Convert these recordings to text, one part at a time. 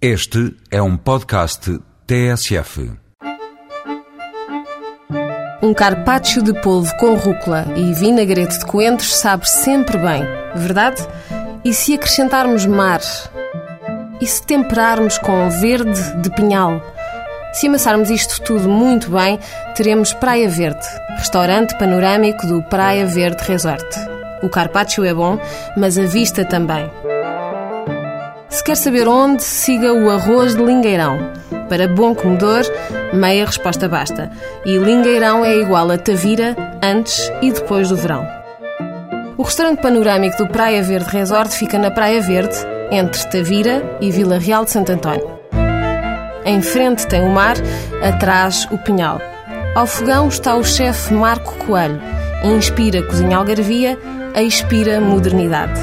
Este é um podcast TSF. Um carpaccio de polvo com rúcula e vinagrete de coentros sabe sempre bem, verdade? E se acrescentarmos mar? E se temperarmos com verde de pinhal? Se amassarmos isto tudo muito bem, teremos Praia Verde, restaurante panorâmico do Praia Verde Resort. O carpaccio é bom, mas a vista também. Se quer saber onde, siga o arroz de lingueirão. Para bom comedor, meia resposta basta. E lingueirão é igual a Tavira antes e depois do verão. O restaurante panorâmico do Praia Verde Resort fica na Praia Verde, entre Tavira e Vila Real de Santo António. Em frente tem o mar, atrás o pinhal. Ao fogão está o chefe Marco Coelho. Inspira cozinha algarvia, expira modernidade.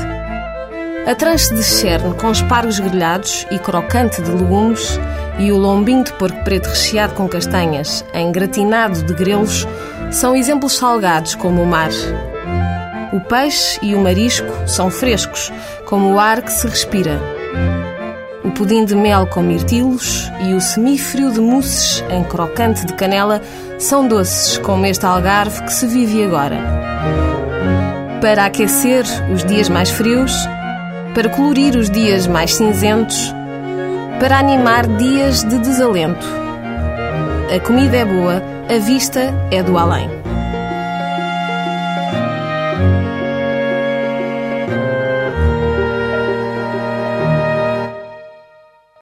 A tranche de cherne com espargos grelhados e crocante de legumes e o lombinho de porco preto recheado com castanhas, em gratinado de grelos, são exemplos salgados como o mar. O peixe e o marisco são frescos, como o ar que se respira. O pudim de mel com mirtilos e o semifrio de mousses em crocante de canela são doces, como este algarve que se vive agora. Para aquecer os dias mais frios, para colorir os dias mais cinzentos, para animar dias de desalento. A comida é boa, a vista é do além.